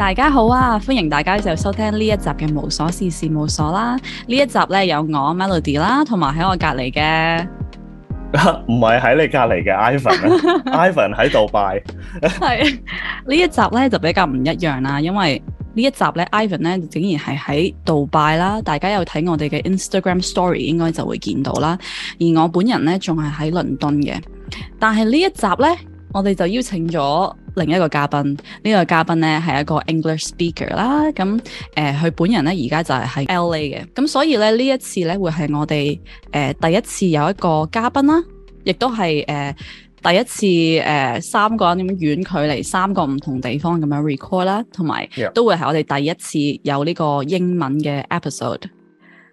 大家好啊！歡迎大家就收聽呢一集嘅無所事事務所啦。呢一集咧有我 Melody 啦，同埋喺我隔離嘅 唔係喺你隔離嘅 Ivan 啊，Ivan 喺杜拜。係呢一集咧就比較唔一樣啦，因為呢一集咧 Ivan 咧竟然係喺杜拜啦。大家有睇我哋嘅 Instagram Story 應該就會見到啦。而我本人咧仲係喺倫敦嘅，但係呢一集咧我哋就邀請咗另一個嘉賓。呢、這個嘉賓咧係一個 English speaker 啦。咁誒佢本人咧而家就係喺 LA 嘅。咁所以咧呢一次咧會係我哋誒、呃、第一次有一個嘉賓啦，亦都係誒。呃第一次誒、呃、三個人咁樣遠距離三個唔同地方咁樣 record 啦，同埋都會係我哋第一次有呢個英文嘅 episode。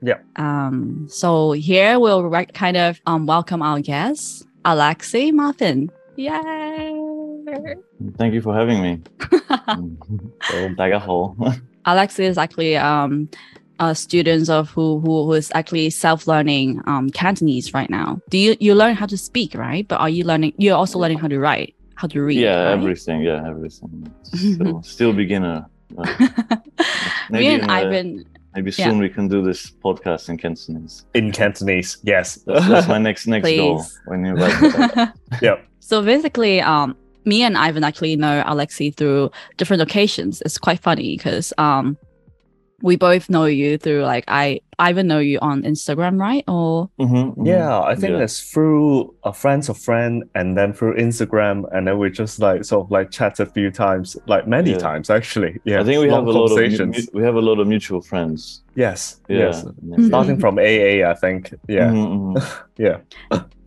Yeah. Um, so here we'll kind of um, welcome our guest, Alexei Muffin. Yay! Thank you for having me. 嗯好大家好。 Alexei is actually um, a student of who, who who is actually self-learning um, Cantonese right now. Do you you learn how to speak, right? But are you learning? You're also learning how to write, how to read. yeah, right? everything. Yeah, everything. Still, still beginner. but Me maybe and in, uh, Ivan. Maybe yeah. soon we can do this podcast in Cantonese. In Cantonese, yes. That's, that's my next next goal. Please. When you invite me. So basically, um, me and Ivan actually know Alexey through different occasions. It's quite funny because um, we both know you through like I Ivan know you on Instagram, right? Or Mhm, mhm. Yeah, I think Yeah. it's through a friend's of friend and then through Instagram and then we just like sort of like chat a few times, like many Yeah. times actually. Yeah. I think we have a lot of mu- we have a lot of mutual friends. Yes. Yeah. Yes. Yeah. Starting from AA, I think. Yeah. Mhm, mhm. Yeah.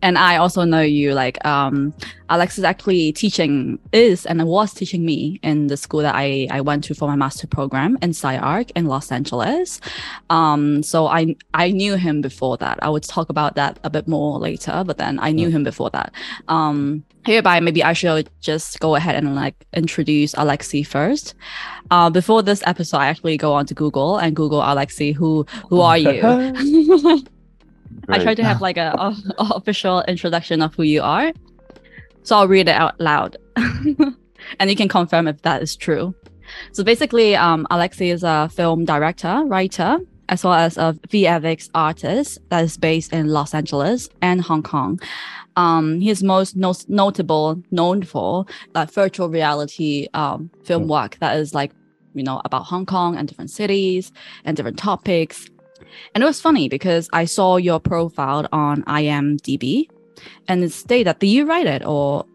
and I also know you like um Alex is actually teaching is and was teaching me in the school that I I went to for my master program in SciArc in Los Angeles. Um so I I knew him before that. I would talk about that a bit more later, but then I knew him before that. Um hereby maybe I should just go ahead and like introduce Alexey first. Uh before this episode I actually go on to Google and Google Alexey who who are you? I try to have like a, a- a official introduction of who you are. So I'll read it out loud. and you can confirm if that is true. So basically, um, Alexey is a film director, writer, as well as a VFX artist that is based in Los Angeles and Hong Kong. Um, he is most no- notable, known for like virtual reality um, film work that is like, you know, about Hong Kong and different cities and different topics. And it was funny because I saw your profile on IMDb and it stated that did you write it or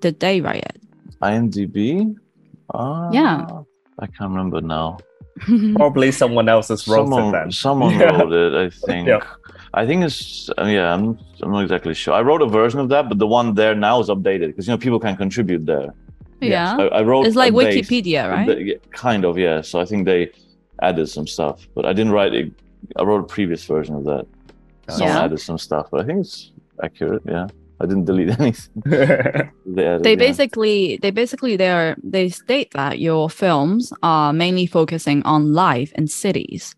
did they write it? IMDb. Ah, Yeah. I can't remember now. Probably someone else has wrote someone, it then. someone Yeah. wrote it, I think. Yeah. I think it's uh, yeah. I'm I'm not exactly sure. I wrote a version of that, but the one there now is updated because you know people can contribute there. yeah. I, I wrote. It's like a base- Wikipedia, right? the- kind of, yeah. So I think they added some stuff, but I didn't write it. I wrote a previous version of that. Someone Yeah. added some stuff, but I think it's accurate. Yeah, I didn't delete anything. They they yeah. basically they basically they are they state that your films are mainly focusing on life in cities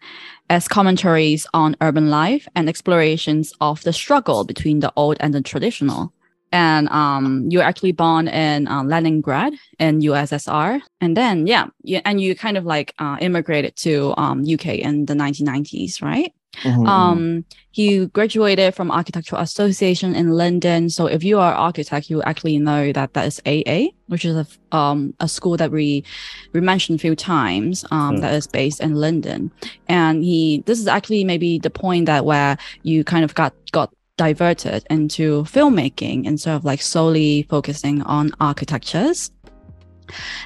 as commentaries on urban life and explorations of the struggle between the old and the traditional and um you're actually born in uh, leningrad in ussr and then yeah, yeah and you kind of like uh, immigrated to um uk in the 1990s right Mhm, mhm. um he graduated from architectural association in london so if you are an architect you actually know that that is aa which is a um a school that we we mentioned a few times um Hmm. that is based in london and he this is actually maybe the point that where you kind of got got diverted into filmmaking instead of like solely focusing on architectures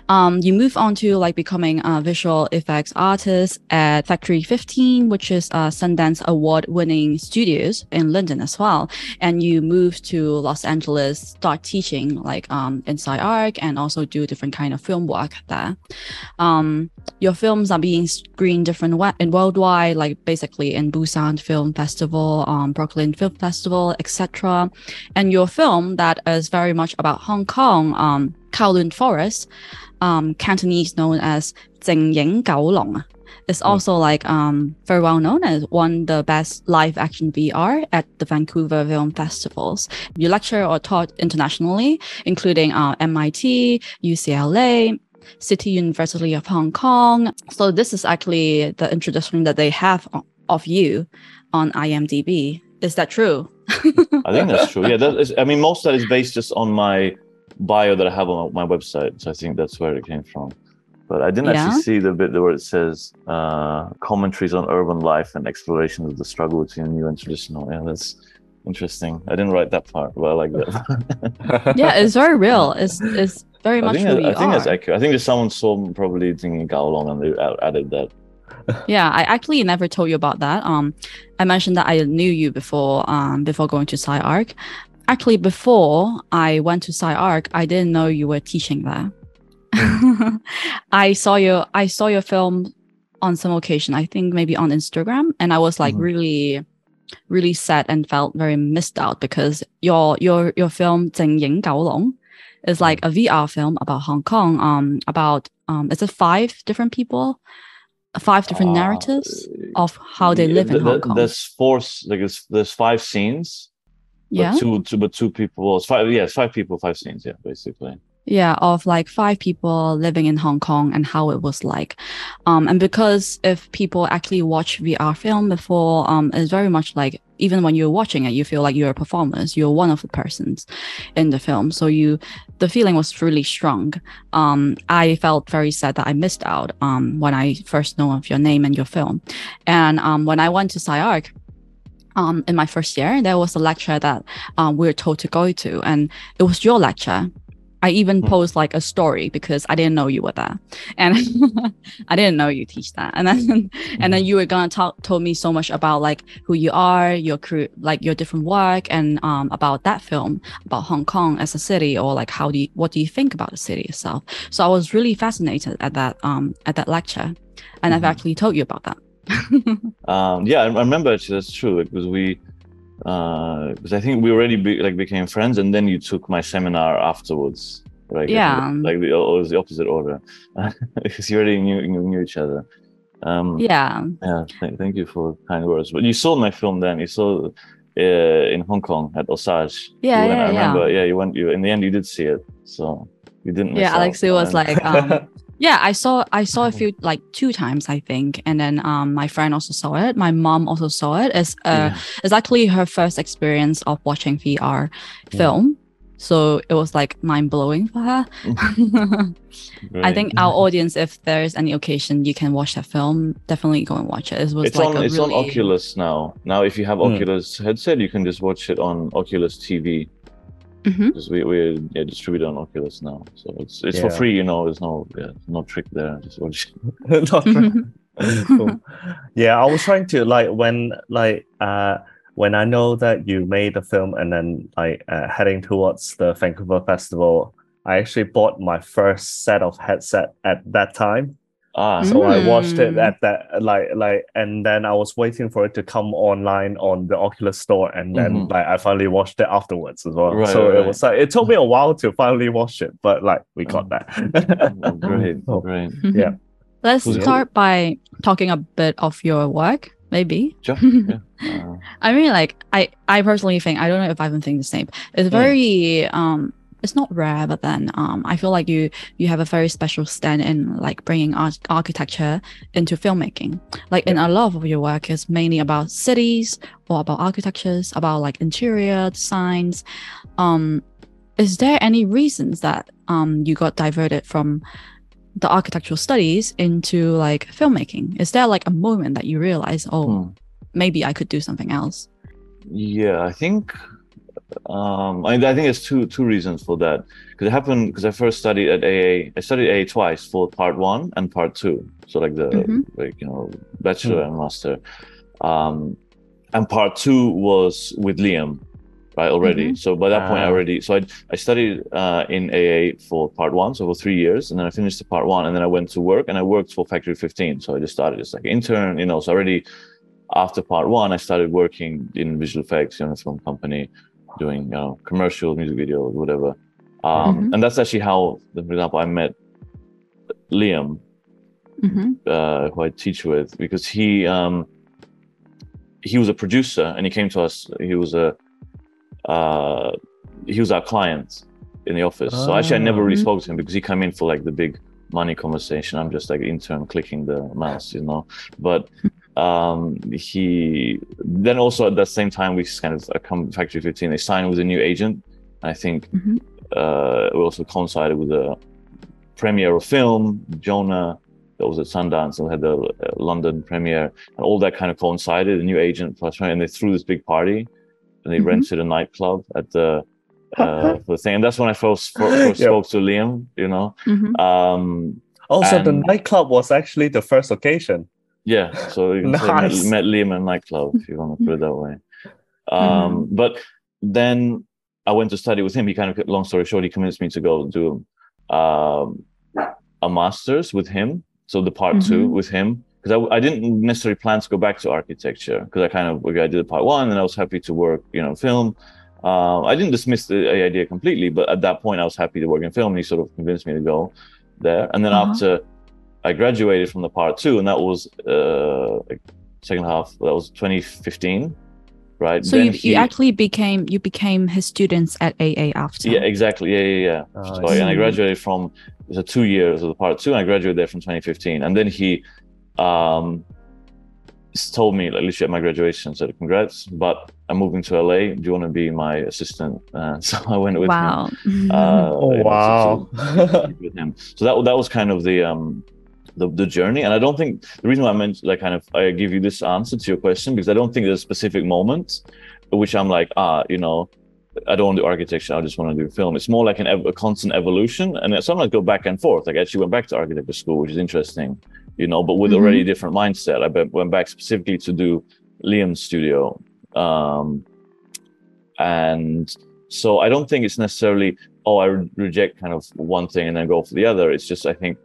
um, you move on to like becoming a visual effects artist at Factory 15, which is a Sundance award winning studios in London as well. And you move to Los Angeles, start teaching like um, in SciArc and also do different kind of film work there. Um, your films are being screened different wa- in worldwide, like basically in Busan Film Festival, um, Brooklyn Film Festival, etc. And your film that is very much about Hong Kong, um, Kowloon Forest, um, Cantonese known as Zhengying Gaolong, is hmm. also like um, very well known as one the best live action VR at the Vancouver Film Festivals. You lecture or taught internationally, including uh, MIT, UCLA, City University of Hong Kong. So this is actually the introduction that they have of you on IMDb. Is that true? I think that's true. Yeah, that is, I mean, most of that is based just on my bio that I have on my website. So I think that's where it came from. But I didn't Yeah. actually see the bit where it says uh, commentaries on urban life and exploration of the struggle between new and traditional. Yeah, that's interesting. I didn't write that part, but I like that. yeah, it's very real. It's it's very I much think, who that- you I think that's accurate. I think there's someone saw probably thinking Gao Long and they added that. Yeah, I actually never told you about that. Um, I mentioned that I knew you before. Um, before going to SciArc actually before I went to SciArc, I didn't know you were teaching there. I saw your I saw your film on some occasion, I think maybe on Instagram, and I was like mm. really really sad and felt very missed out because your your your film Zheng Ying Gao Long is mm-hmm. like a VR film about Hong Kong. Um, about um, is it five different people, five different uh, narratives of how they live in Hong the, Kong. There's four, like there's, there's five scenes, yeah, But two, two, but two people. It's five. Yeah, it's five people, five scenes. Yeah, basically. yeah, of like five people living in Hong Kong and how it was like. Um, and because if people actually watch VR film before, um, it's very much like even when you're watching it, you feel like you're a performer. You're one of the persons in the film. So you, the feeling was really strong. Um, I felt very sad that I missed out. Um, when I first know of your name and your film, and um, when I went to SciArc. Um, in my first year, there was a lecture that um, we were told to go to, and it was your lecture. I even Hmm. posed like a story because I didn't know you were there, and I didn't know you teach that. And then, and then you were gonna talk told me so much about like who you are, your crew, like your different work, and um about that film, about Hong Kong as a city, or like how do you what do you think about the city itself? So I was really fascinated at that um at that lecture, and I've Mhm. actually told you about that. Um, yeah, I I remember actually that's true because we, because I think we already be, like became friends, and then you took my seminar afterwards, right? Yeah. like the, the opposite order because you already knew, knew knew each other. Um, yeah, Yeah, th- thank you for kind words. But you saw my film then. You saw uh, in Hong Kong at Osage. Yeah, went- yeah, I remember. yeah. Yeah, you went. You in the end you did see it, so you didn't. Miss yeah. Alexey was like um Yeah, I saw I saw a few like two times I think, and then um my friend also saw it. My mom also saw it. It's uh Yeah. it's actually her first experience of watching VR Yeah. film, so it was like mind blowing for her. I think our audience, if there's any occasion you can watch that film, definitely go and watch it. It was it's like on. a It's really, on Oculus now. Now, if you have Mm. Oculus headset, you can just watch it on Oculus TV. Mhm. Because we we yeah, distribute on Oculus now, so it's it's for free. You know, there's no yeah, no trick there. Just watch. Not really. Cool. yeah i was trying to like when like uh when i know that you made the film and then like uh, heading towards the vancouver festival i actually bought my first set of headset at that time Ah, so i watched it Mm. at that like like and then i was waiting for it to come online on the oculus store and then Mhm. like i finally watched it afterwards as well Right, so right, it was like it took me a while to finally watch it but like we got Mm. that oh, great, Oh. great. Yeah. Let's start by talking a bit of your work, maybe. Sure. yeah. Uh, I mean, like I, I personally think I don't know if I even think the same. It's Mm. very um, it's not rare, but then um, I feel like you you have a very special stand in like bringing art- architecture into filmmaking. Like in a lot of your work is mainly about cities or about architectures, about like interior designs. Um, is there any reasons that um you got diverted from the architectural studies into like filmmaking? Is there like a moment that you realize, oh, hmm. maybe I could do something else? Yeah, I think um, I, I think there's two two reasons for that. Because it happened because I first studied at AA. I studied AA twice for part one and part two. So like the Mhm. like you know bachelor and master. Um, and part two was with Liam, right already. So by that point I Ah. already so I I studied uh, in AA for part one, so for three years, and then I finished the part one, and then I went to work and I worked for Factory 15. So I just started as like intern, you know. So already after part one, I started working in visual effects, you know, film company, doing you know commercial music videos, whatever. Um, Mhm. And that's actually how, for example, I met Liam, hmm uh, who I teach with, because he um, he was a producer and he came to us. He was a uh, he was our client in the office. So actually, I never really Ah. spoke to him because he came in for like the big money conversation. I'm just like intern clicking the mouse, you know. But um, he then also at the same time we kind of uh, come Factory 15. They signed with a new agent. I think Mhm. uh, we also coincided with the premiere of film Jonah that was at Sundance and we had the uh, London premiere and all that kind of coincided. A new agent plus and they threw this big party and they Mhm. rented a nightclub at the uh, for the thing. And that's when I first, first Yeah. spoke to Liam. You know, Mhm. um, Also, the nightclub was actually the first occasion. Yeah. So you can say met, met Liam in a nightclub if you want to put it that way. Um, But then I went to study with him. He kind of, long story short, he convinced me to go do um, a master's with him. So the part two Mhm. with him. Because I, I didn't necessarily plan to go back to architecture because I kind of I did the part one and I was happy to work, you know, film. Uh, I didn't dismiss the idea completely, but at that point I was happy to work in film. And he sort of convinced me to go there. And then Uh-huh. after I graduated from the part two, and that was uh, like second half. That was 2015, right? So you, he- you actually became you became his students at AA after. yeah, exactly. Yeah, yeah, yeah. Oh, I and I graduated from so two years of the part two, and I graduated there from 2015. And then he um told me, like, literally at my graduation, said, "Congrats, but I'm moving to LA. Do you want to be my assistant?" Uh, so I went with wow. him. Uh, Oh, you know, wow. to- to- with him. So that that was kind of the um the, the journey. And I don't think the reason why I meant like kind of I give you this answer to your question because I don't think there's a specific moment which I'm like ah you know I don't want to do architecture. I just want to do film. It's more like an ev- a constant evolution, and sometimes go back and forth. Like I actually went back to architecture school, which is interesting, you know, but with Mhm. already a different mindset. I went back specifically to do Liam's studio, um, and so I don't think it's necessarily oh I re- reject kind of one thing and then go for the other. It's just I think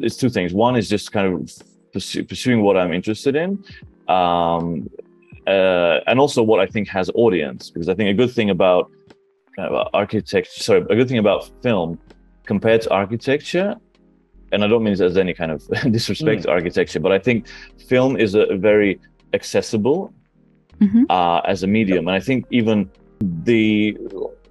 it's two things. One is just kind of pursue, pursuing what I'm interested in. Um, uh, and also what I think has audience, because I think a good thing about of architecture, sorry, a good thing about film compared to architecture, and I don't mean this as any kind of disrespect to architecture, but I think film is a, a very accessible Mhm. uh, as a medium, and I think even the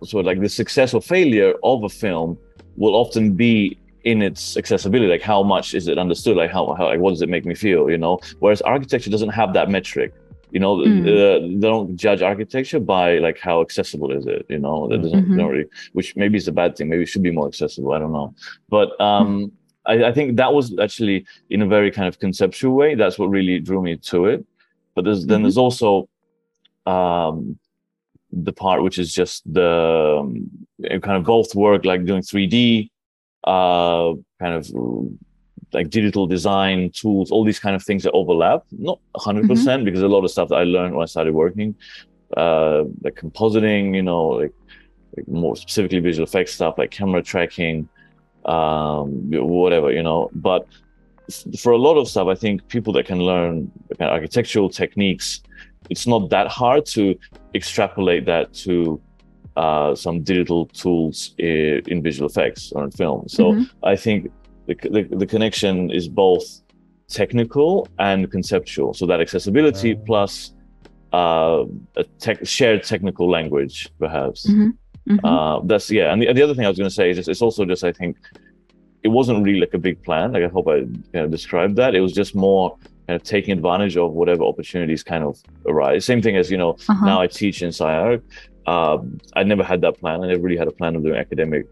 sort of like the success or failure of a film will often be in its accessibility like how much is it understood? Like how, how like what does it make me feel you know? Whereas architecture doesn't have that metric you know? Mm. uh, they don't judge architecture by like how accessible is it you know? That doesn't Mhm. really which maybe is a bad thing. Maybe it should be more accessible. I don't know. But um I, I think that was actually in a very kind of conceptual way that's what really drew me to it. But there's then Mhm. there's also um the part which is just the um, kind of both work like doing 3d uh kind of like digital design tools all these kind of things that overlap. Not 100% because a lot of stuff that i learned when i started working uh like compositing you know like, like more specifically visual effects stuff like camera tracking um whatever you know. But for a lot of stuff i think people that can learn kind of architectural techniques it's not that hard to extrapolate that to uh, some digital tools in, in visual effects or in film. So Mhm. I think the, the, the connection is both technical and conceptual. So that accessibility plus uh, a tech, shared technical language, perhaps. Mhm. Mhm. Uh, that's yeah. And the, the other thing I was going to say is just, it's also just I think it wasn't really like a big plan. Like I hope I kind of described that. It was just more kind of taking advantage of whatever opportunities kind of arise. Same thing as you know Uh-huh. now I teach in SciArc. Um, I never had that plan. I never really had a plan of doing academic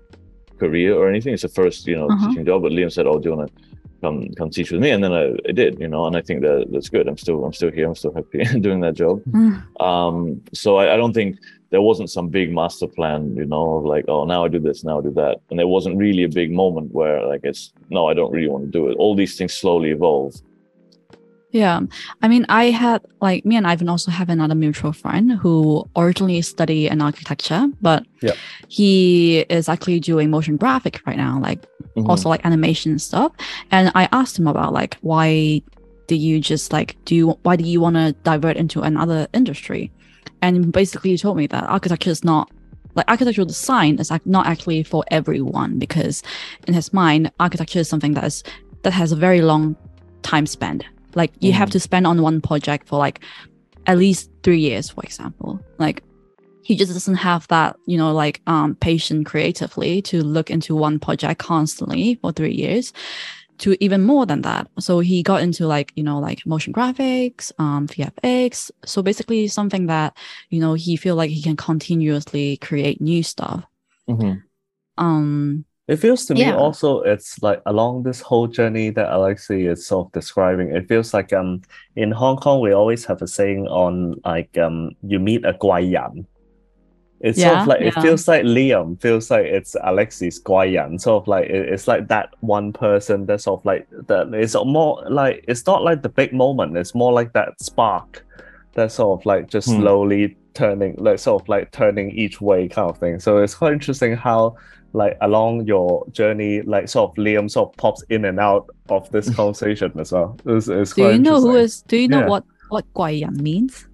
career or anything. It's the first, you know, Uh-huh. teaching job. But Liam said, "Oh, do you want to come come teach with me?" And then I, I did, you know. And I think that that's good. I'm still I'm still here. I'm still happy doing that job. Mm. Um, so I, I don't think there wasn't some big master plan, you know, of like, oh, now I do this, now I do that. And there wasn't really a big moment where like it's no, I don't really want to do it. All these things slowly evolve. Yeah. I mean, I had like me and Ivan also have another mutual friend who originally studied in architecture, but Yeah. he is actually doing motion graphic right now, like Mhm. also like animation stuff. And I asked him about like why do you just like do you why do you want to divert into another industry? And basically he told me that architecture is not like architectural design is ac- not actually for everyone because in his mind architecture is something that is that has a very long time spent like you have Mhm. to spend on one project for like at least three years for example like he just doesn't have that you know like um patient creatively to look into one project constantly for three years to even more than that so he got into like you know like motion graphics um vfx so basically something that you know he feel like he can continuously create new stuff Mhm. um it feels to yeah. me also it's like along this whole journey that Alexey is sort of describing. It feels like um in Hong Kong we always have a saying on like um you meet a guayan. It's yeah, sort of like yeah. it feels like Liam feels like it's Alexey's guayan. Sort of like it, it's like that one person that's sort of like that. It's more like it's not like the big moment. It's more like that spark that's sort of like just Hmm. slowly turning like sort of like turning each way kind of thing. So it's quite interesting how like along your journey, like sort of Liam sort of pops in and out of this conversation as well. It's, it's do you know who interesting. is do you know Yeah. what what 怪人 means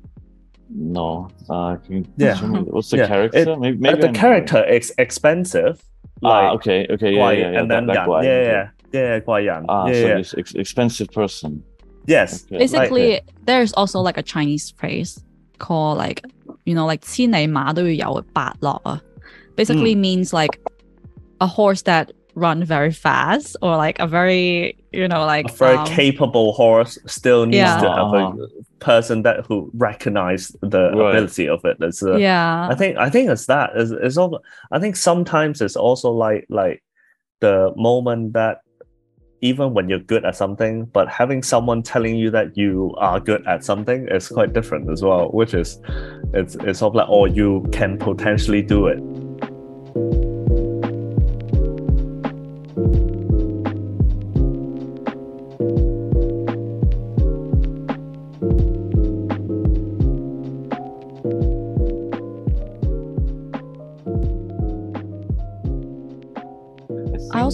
No, uh, can you Yeah. What's the Yeah, character? it- maybe, Uh, maybe the I know. character is expensive. Ah, Like okay, okay, yeah, Guai, yeah, yeah. and that, then that Yan. Guai, yeah, okay. yeah, yeah, yeah, Guai Ah, yeah, so yeah. this ex- expensive person. Yes. Okay. basically there's also like a Chinese phrase called like you know like 千里马都要有伯乐啊 basically means like a horse that run very fast or like a very you know like a very um, capable horse still needs Yeah. to have a Uh-huh. person that who recognize the Right. ability of it. It's uh, yeah I think I think it's that. It's, it's all, I think sometimes it's also like like the moment that even when you're good at something, but having someone telling you that you are good at something is quite different as well, which is it's it's sort of like or you can potentially do it.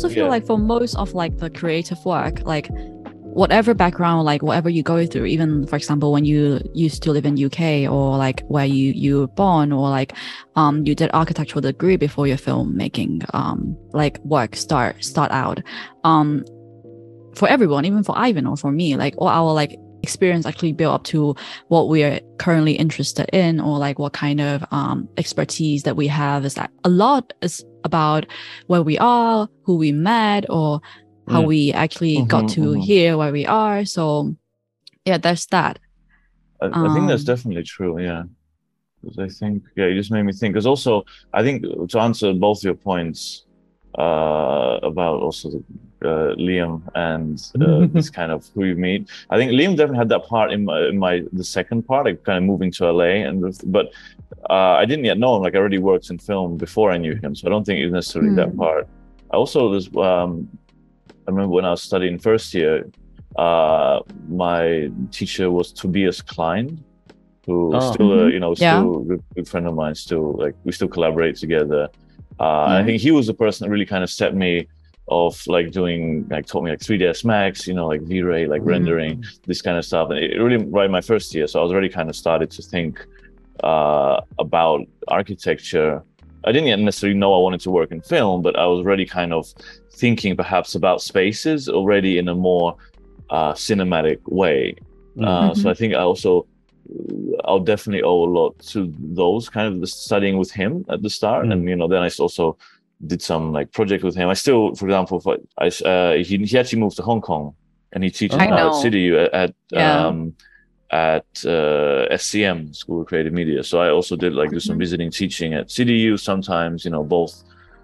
Also feel yeah. like for most of like the creative work, like whatever background, like whatever you go through, even for example, when you used to live in UK or like where you you were born or like um you did architectural degree before your filmmaking um like work start start out. Um for everyone, even for Ivan or for me, like all our like experience actually build up to what we are currently interested in or like what kind of um expertise that we have is that a lot is about where we are, who we met, or how Mm. we actually got Mhm, to mhm. here where we are. So yeah, there's that. I, I think that's Um, definitely true. Yeah, 'Cause I think yeah, you just made me think. Because also, I think to answer both your points uh, about also the, uh, Liam and uh, this kind of who you meet, I think Liam definitely had that part in my, in my the second part, like kind of moving to LA, and but uh, I didn't yet know him. Like I already worked in film before I knew him, so I don't think it was necessarily that Hmm. part. I also was um, I remember when I was studying first year, uh, my teacher was Tobias Klein, who Oh. still, uh, Mhm. you know, Yeah. still a good, good friend of mine. Still, like we still collaborate together. Uh, and I think he was the person that really kind of set me off, like doing, like taught me like 3ds Max, you know, like V-Ray, like Mhm. rendering, this kind of stuff. And it really right in my first year, so I was already kind of started to think uh, about architecture. I didn't yet necessarily know I wanted to work in film, but I was already kind of thinking perhaps about spaces already in a more uh, cinematic way. Mm. Uh, So I think I also I'll definitely owe a lot to those kind of the studying with him at the start, Mm. and you know then I also did some like project with him. I still, for example, if I, I uh, he he actually moved to Hong Kong, and he teaches I now at know. CityU at at, Yeah. um, at uh, SCM School of Creative Media. So I also did like do some Mhm. visiting teaching at CityU sometimes. You know both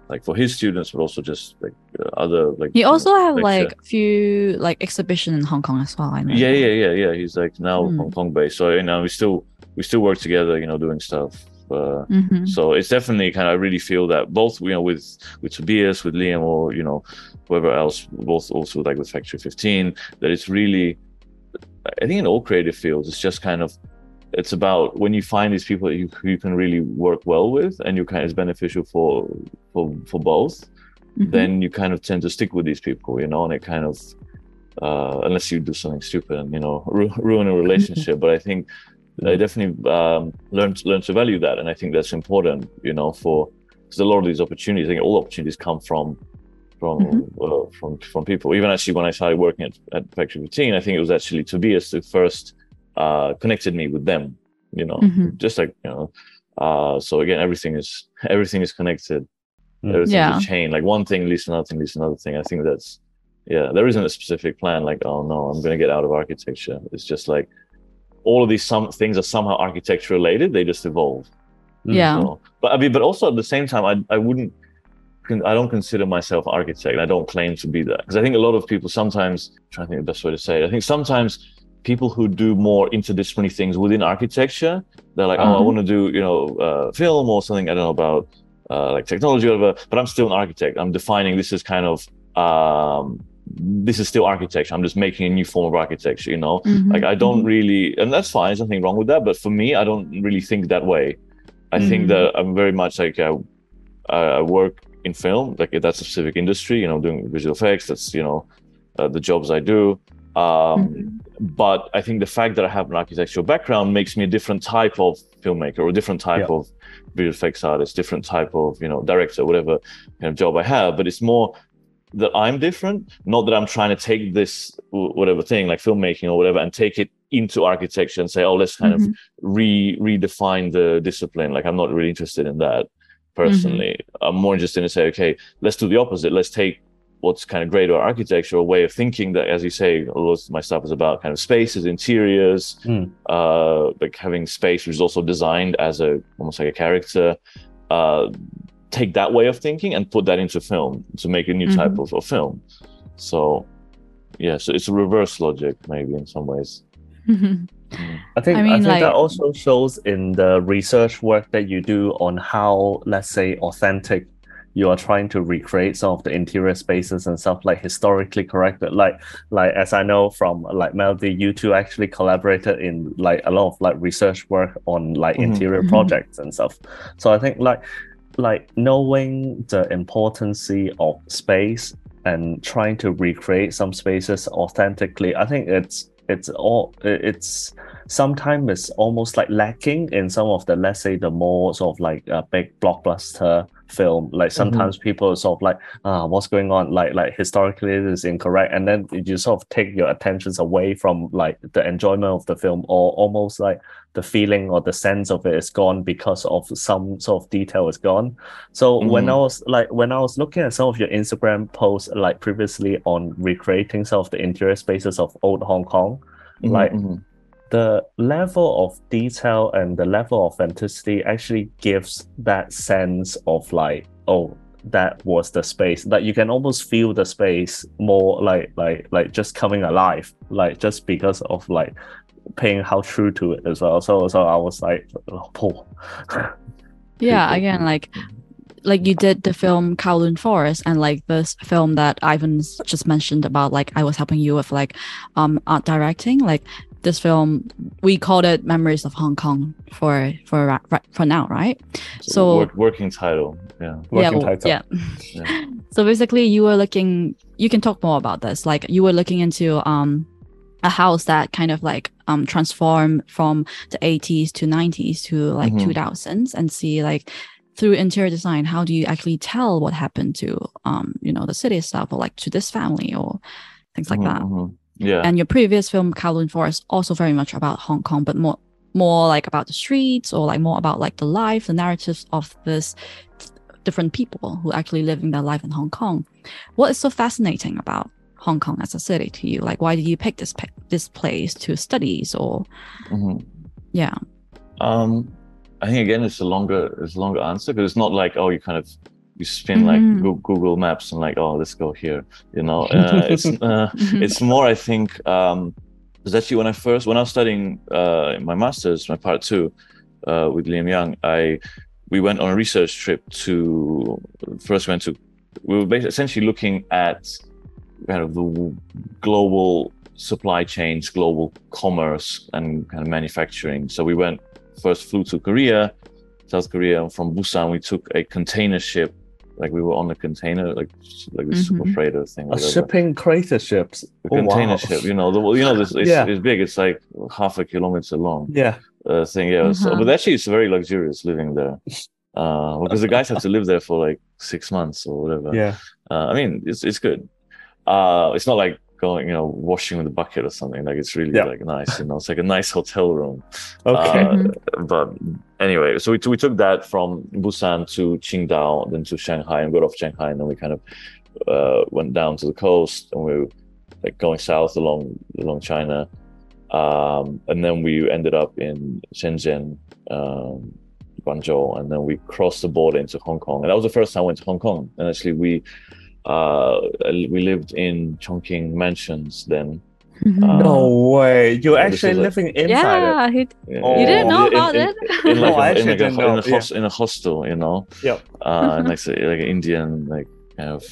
like for his students, but also just like uh, other like. You know, also have lecture. like few like exhibition in Hong Kong as well. I know. Yeah, yeah, yeah, yeah. He's like now Mm. Hong Kong based. So you know, we still we still work together. You know, doing stuff. Uh, Mhm. so it's definitely kind of I really feel that both you know with with Tobias, with Liam, or you know whoever else, both also like with Factory 15, that it's really. I think in all creative fields, it's just kind of. It's about when you find these people that you, who you can really work well with, and you kind of is beneficial for for for both Mhm. then you kind of tend to stick with these people, you know, and it kind of, uh, unless you do something stupid and you know ru- ruin a relationship. but I think I definitely um, learned learn to value that, and I think that's important, you know, for because a lot of these opportunities, I think all opportunities come from from uh, from from people. Even actually, when I started working at, at Factory 15, I think it was actually Tobias the first uh, connected me with them. You know, Mhm. just like you know. Uh, so again, everything is everything is connected. Mm. Everything's Yeah. a chain. Like one thing leads to another thing leads to another thing. I think that's yeah. There isn't a specific plan. Like oh no, I'm going to get out of architecture. It's just like all of these some things are somehow architecture related. They just evolve. Mm. Yeah. So, but I mean, but also at the same time, I I wouldn't. I don't consider myself an architect. I don't claim to be that because I think a lot of people sometimes I'm trying to think the best way to say it. I think sometimes people who do more interdisciplinary things within architecture, they're like, oh, I Uh-huh. want to do you know uh, film or something. I don't know about uh, like technology or whatever. But I'm still an architect. I'm defining this as kind of um, this is still architecture. I'm just making a new form of architecture. You know, Mhm. like I don't really, and that's fine. There's nothing wrong with that. But for me, I don't really think that way. I think Mhm. that I'm very much like uh, I, I work in film, like that's a specific industry. You know, doing visual effects. That's you know uh, the jobs I do. Um, Mhm. But I think the fact that I have an architectural background makes me a different type of filmmaker or a different type Yeah. of visual effects artist, different type of you know director, whatever kind of job I have. But it's more that I'm different, not that I'm trying to take this whatever thing like filmmaking or whatever and take it into architecture and say, oh, let's kind Mhm. of re redefine the discipline. Like I'm not really interested in that personally. I'm more interested in say, okay, let's do the opposite. Let's take what's kind of great about architecture, a way of thinking that, as you say, a lot of my stuff is about kind of spaces, interiors, Mm. uh, like having space which is also designed as a almost like a character. Uh, take that way of thinking and put that into film to make a new type Mhm. of, of film. So, yeah, so it's a reverse logic maybe in some ways. I think I I, think like- that also shows in the research work that you do on how, let's say, authentic you are trying to recreate some of the interior spaces and stuff like historically correct. But like, like as I know from like Melody, you two actually collaborated in like a lot of like research work on like Mhm. interior Mhm. projects and stuff. So I think like like knowing the importance of space and trying to recreate some spaces authentically i think it's it's all it's sometimes it's almost like lacking in some of the let's say the more sort of like a big blockbuster film like sometimes people are sort of like ah what's going on like like historically it is incorrect and then you sort of take your attentions away from like the enjoyment of the film or almost like the feeling or the sense of it is gone because of some sort of detail is gone so when Mhm. I was like when I was looking at some of your Instagram posts like previously on recreating some of the interior spaces of old Hong Kong, Mhm, Like- mhm. The level of detail and the level of authenticity actually gives that sense of like, oh, that was the space. That you can almost feel the space more like like like just coming alive, like just because of like paying how true to it as well. So so I was like, oh, Paul. yeah again like like you did the film Kowloon Forest and like this film that Ivan's just mentioned about like I was helping you with like um art directing like this film we called it Memories of Hong Kong for for ra- ra- for now right So- work, working title, yeah. Working yeah, title. yeah. Yeah. so basically you were looking you can talk more about this like you were looking into um a house that kind of like um transformed from the 80s to 90s to like Mhm. 2000s and see like through interior design how do you actually tell what happened to um you know the city itself or like to this family or things like Mhm, that mhm. Yeah. and your previous film Kowloon Forest also very much about Hong Kong but more more like about the streets or like more about like the life the narratives of this different people who actually living their life in Hong Kong what is so fascinating about Hong Kong as a city to you like why did you pick this this place to studies or Mhm. yeah Um, I think again, it's a longer, it's a longer answer because it's not like oh, you kind of you spin Mhm. like Google Maps and like oh, let's go here. You know, uh, it's uh, it's more I think um, because actually when I first when I was studying uh, my masters, my part two uh, with Liam Young, I we went on a research trip to first went to we were basically essentially looking at kind of the global supply chains, global commerce, and kind of manufacturing. So we went first flew to Korea, South Korea, and from Busan we took a container ship. Like we were on a container, like like the super Mhm. freighter thing. A whatever. shipping crater ships. The Oh, container wow. ship, you know, the you know this it's, Yeah. it's big. It's like half a kilometer long Yeah. uh, thing. Yeah, so, Uh-huh. but actually, it's very luxurious living there uh, because the guys have to live there for like six months or whatever. Yeah. Uh, I mean, it's it's good. Uh, it's not like going, you know, washing with a bucket or something. Like it's really Yeah. like nice, you know, it's like a nice hotel room. Okay. Uh, Mhm. But anyway, so we, we took that from Busan to Qingdao, then to Shanghai, and got off Shanghai, and then we kind of uh, went down to the coast, and we were like going south along along China, um, and then we ended up in Shenzhen, um, Guangzhou, and then we crossed the border into Hong Kong, and that was the first time I went to Hong Kong. And actually, we uh, we lived in Chungking mansions then. Uh, no way. You're yeah, actually was like- living inside it. yeah, he, Oh. you didn't know In- about in- it. in like No, I a, in like a, didn't in know, a, host, in a hostel, you know. Yep. Uh, and like, say, like an Indian like kind of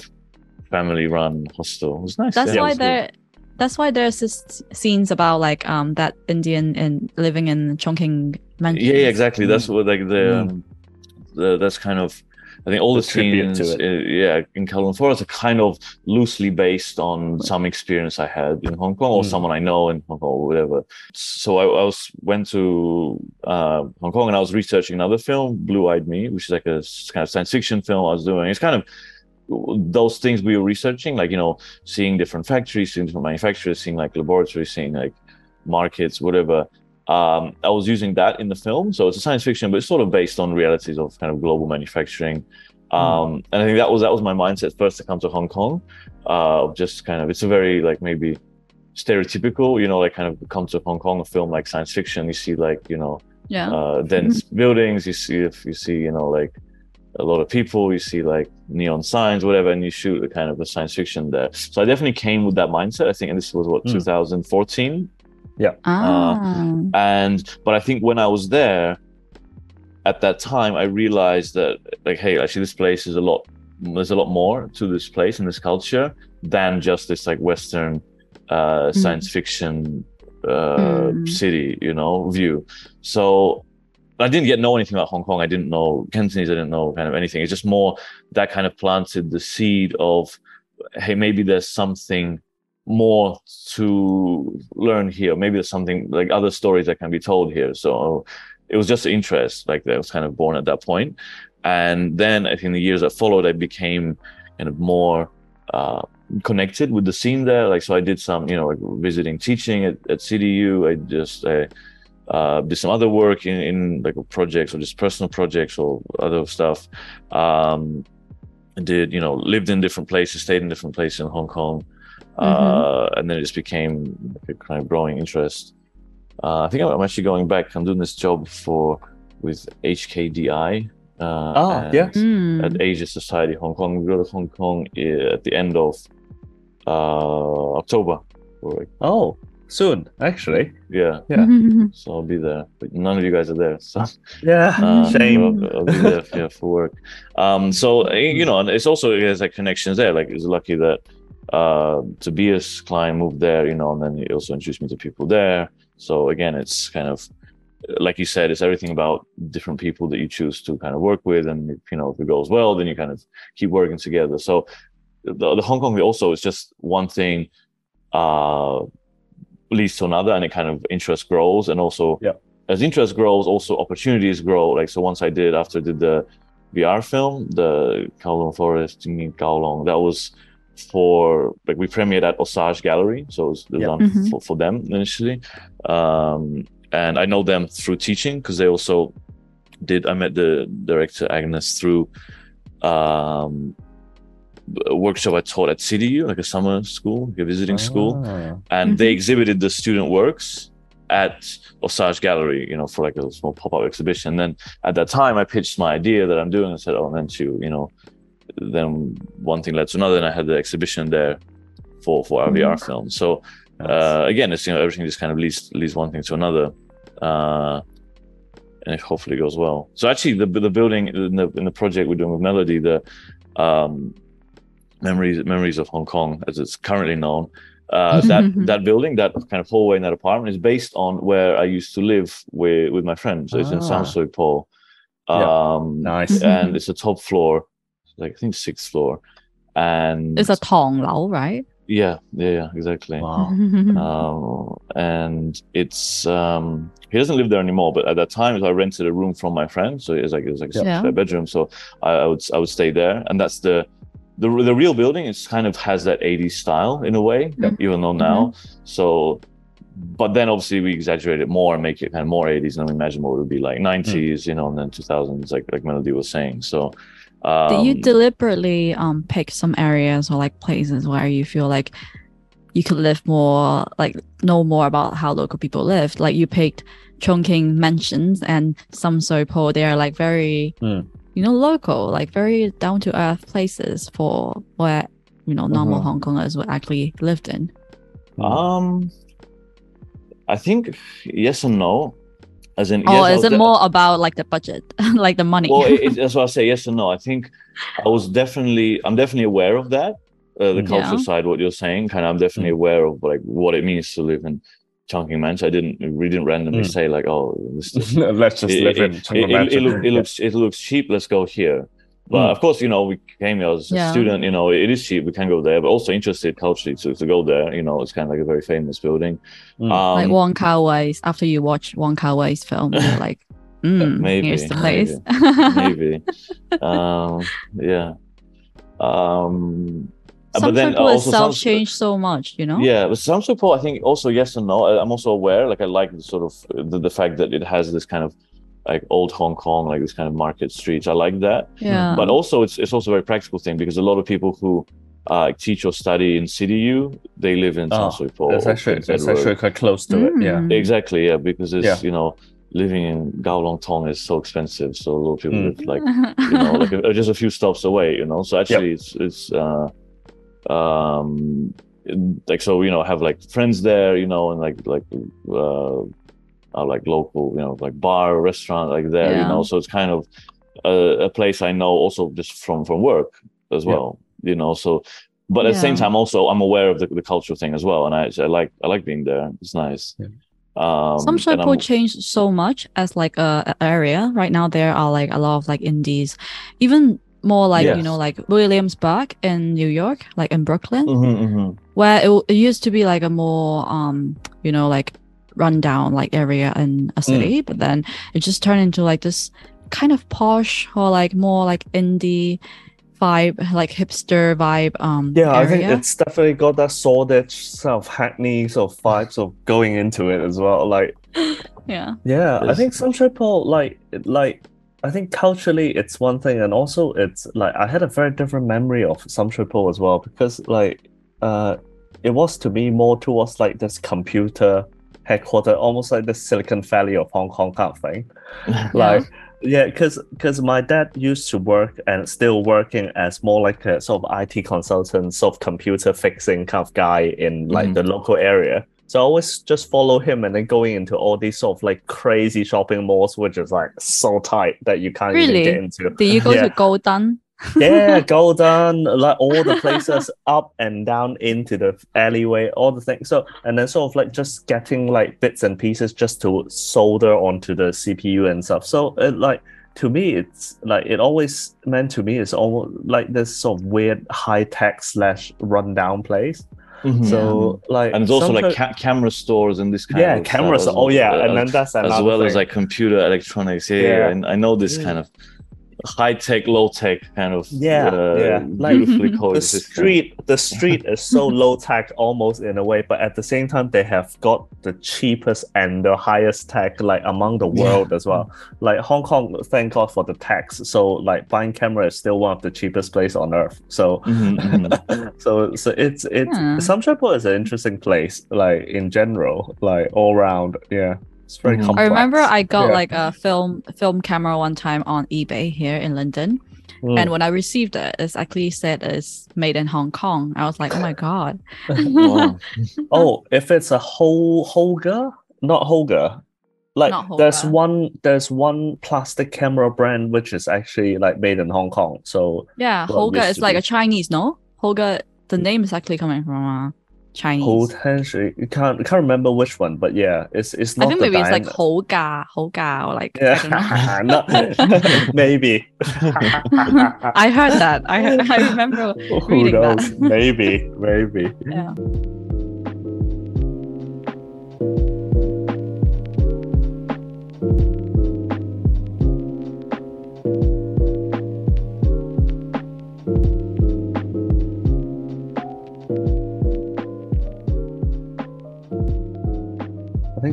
family run hostel. It was nice. That's yeah, why was good. there. That's why there's this scenes about like um that Indian in living in Chungking mansion. Yeah, yeah, exactly. That's what like the, Mm. um, the that's kind of. I think all the, The scenes, it. uh, yeah, in Kowloon Forest are kind of loosely based on some experience I had in Hong Kong or Mm. someone I know in Hong Kong or whatever. So I, I was went to uh, Hong Kong and I was researching another film, Blue Eyed Me, which is like a kind of science fiction film I was doing. It's kind of those things we were researching, like you know, seeing different factories, seeing different manufacturers, seeing like laboratories, seeing like markets, whatever. Um, I was using that in the film, so it's a science fiction, but it's sort of based on realities of kind of global manufacturing. Um, and I think that was that was my mindset first to come to Hong Kong. Uh, just kind of it's a very like maybe stereotypical, you know, like kind of come to Hong Kong, a film like science fiction, you see like you know Yeah. uh, dense buildings. You see if you see you know like a lot of people. You see like neon signs, whatever, and you shoot a kind of a science fiction there. So I definitely came with that mindset. I think, and this was what Mm. 2014. Ah. And but I think when I was there, at that time, I realized that like, hey, actually, this place is a lot. There's a lot more to this place and this culture than just this like Western uh, science fiction uh, Mm. city, you know, view. So I didn't get know anything about Hong Kong. I didn't know Cantonese. I didn't know kind of anything. It's just more that kind of planted the seed of, hey, maybe there's something more to learn here. Maybe there's something like other stories that can be told here. So it was just interest, like that was kind of born at that point. And then I think the years that followed, I became kind of more uh, connected with the scene there. Like, so I did some, you know, like visiting teaching at, at CityU. I just, I, uh, did some other work in, in like projects or just personal projects or other stuff. Um, did you know lived in different places, stayed in different places in Hong Kong, uh, and then it just became like a kind of growing interest. Uh, I think I'm actually going back. I'm doing this job for with HKDI. Uh, Oh, and yeah. Mm. At Asia Society Hong Kong. We go to Hong Kong uh, at the end of uh, October. Oh, soon, actually. yeah, Yeah. so I'll be there. But none of you guys are there, so. Yeah. Uh, Shame. I'll, I'll be there yeah, for work. Um, so you know, and it's also there's like connections there. Like it's lucky that uh, Tobias Klein moved there, you know, and then he also introduced me to people there. So again, it's kind of like you said, it's everything about different people that you choose to kind of work with, and if, you know, if it goes well, then you kind of keep working together. So the, the Hong Kong also is just one thing uh, leads to another, and it kind of interest grows, and also Yeah. as interest grows, also opportunities grow. Like so, once I did after I did the VR film, the Kowloon Forest in Kowloon, that was for like we premiered at Osage Gallery, so it was, it was Yeah. on Mhm. for, for them initially. Um, and I know them through teaching because they also did. I met the director Agnes through um, a workshop I taught at CityU, like a summer school, like a visiting school Ah. and they Mhm. exhibited the student works at Osage Gallery, you know, for like a small pop-up exhibition. And then at that time, I pitched my idea that I'm doing. I said, "Oh, and then to you know, then one thing led to another, and I had the exhibition there for for our VR film. So uh, again, it's you know everything just kind of leads leads one thing to another, uh, and it hopefully goes well. So actually, the the building in the in the project we're doing with Melody, the um, memories memories of Hong Kong, as it's currently known. Uh, that that building, that kind of hallway in that apartment, is based on where I used to live with with my friends. So it's in Ah. Sham Shui Po. Yeah. Um, Nice. and it's a top floor, like I think sixth floor, and It's a Tong Lao, right? yeah, yeah, yeah, exactly. Wow. Um, and it's um, he doesn't live there anymore. But at that time, I rented a room from my friend, so it was like it was like a Yeah. spare bedroom. So I, I would I would stay there, and that's the the the real building is kind of has that 80s style in a way, Yep. even though now. So, but then obviously we exaggerate it more and make it kind of more 80s, and then we imagine what it would be like 90s, you know, and then 2000s, like like Melody was saying. So, um, Did you deliberately um pick some areas or like places where you feel like you could live more, like know more about how local people lived? Like you picked Chungking mansions and Sham Shui Po. They are like very, Mm. you know, local, like very down to earth places for where you know normal Mhm. Hong Kongers would actually lived in. Um, I think yes and no. As in, Or yes, is it de- more about like the budget, like the money? Well, it, it- that's why I say yes and no. I think I was definitely, I'm definitely aware of that. Uh, the Mm. cultural Yeah. side, what you're saying, kind of, I'm definitely aware of like what it means to live in Chungking Mansion. I didn't, we didn't randomly Mm. say like, oh, this, this Let's just it, live it, in it, it, it, look, it looks it looks cheap. Let's go here. But Mm. of course, you know, we came here as a Yeah. student. You know, it is cheap. We can go there, but also interested culturally to, to go there. You know, it's kind of like a very famous building. Mm. Um, like Wong Kar Wai's. After you watch Wong Kar Wai's film, you're like, mm, maybe, here's the place. maybe. um, yeah. Um, Some but then people also some- change so much, you know. Yeah, but Sham Shui Po, I think also yes and no. I'm also aware, like I like the sort of the, the fact that it has this kind of like old Hong Kong, like this kind of market streets. I like that. Yeah. But also, it's it's also a very practical thing because a lot of people who uh, teach or study in CityU, they live in Oh, Sham Shui Po. It's actually Prince it's Edward. actually quite close to it. Yeah. Mm. exactly yeah because it's Yeah. you know living in Kowloon Tong is so expensive, so a lot of people Mm. live like you know like uh, just a few stops away you know so actually it's it's uh um like so you know have like friends there you know and like like uh, uh like local you know like bar restaurant like there you know so it's kind of a, a place i know also just from from work as Yeah. well you know so but at the same time also i'm aware of the, the cultural thing as well and i i like i like being there it's nice Yeah. um Sham Shui Po changed so much as like a, a area. Right now, there are like a lot of like indies, even more like you know like Williamsburg in New York, like in Brooklyn, Mhm, mhm. where it, it used to be like a more um you know like rundown like area in a city, but then it just turned into like this kind of posh or like more like indie vibe, like hipster vibe. Um, Yeah, I think it's definitely got that sordid sort of hackney sort of vibes of going into it as well. Like, yeah. yeah, I think some people like like I think culturally it's one thing, and also it's like I had a very different memory of some people as well because like uh, it was to me more towards like this computer headquarter, almost like the Silicon Valley of Hong Kong kind of thing. like yeah because because my dad used to work and still working as more like a sort of IT consultant sort of computer fixing kind of guy in like Mhm. the local area so I always just follow him and then going into all these sort of like crazy shopping malls which is like so tight that you can't Really? even get into Did you go Yeah. to Golden? Yeah, Golden, like all the places up and down into the alleyway, all the things. So, and then sort of like just getting like bits and pieces just to solder onto the CPU and stuff. So, it, like to me, it's like it always meant to me it's almost like this sort of weird high tech slash rundown place. Mhm. So, like, and it's also like ca- camera stores and this kind yeah, of stuff cameras. as Oh yeah, well, and as- then that's as another well as like computer electronics. Yeah, Yeah. yeah. and I know this Mm. kind of high tech, low tech kind of Yeah, uh, yeah. Like, beautifully the street the street is so low tech almost in a way but at the same time they have got the cheapest and the highest tech like among the Yeah. world as well like hong kong thank god for the tax so like buying camera is still one of the cheapest place on earth so Mhm, mhm. so so it's it's. Sham Shui Po is an interesting place like in general like all round yeah it's very Mhm. I complex I remember I got Yeah. like a film film camera one time on eBay here in London, Mm. and when I received it, it's actually said it's made in Hong Kong. I was like, oh my god. Wow. Oh, if it's a whole Holga, not Holga. Like Not there's one there's one plastic camera brand which is actually like made in Hong Kong. So Yeah, Well, Holga is like a Chinese, no? Holga, the name is actually coming from uh, Chinese. potentially you can't can't remember which one, but yeah, it's it's I not think the maybe it's like diameter. Holga, Holga, or like I don't know. Yeah, not, maybe. I heard that. I I remember Who reading knows? that. maybe, maybe. Yeah.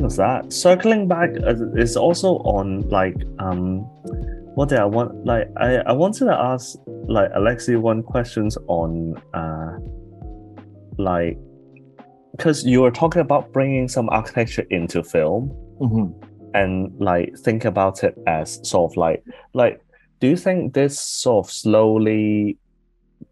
Was that. Circling back uh, is also on like um what did I want like I, I wanted to ask like Alexey one questions on uh like because you were talking about bringing some architecture into film and like think about it as sort of like like do you think this sort of slowly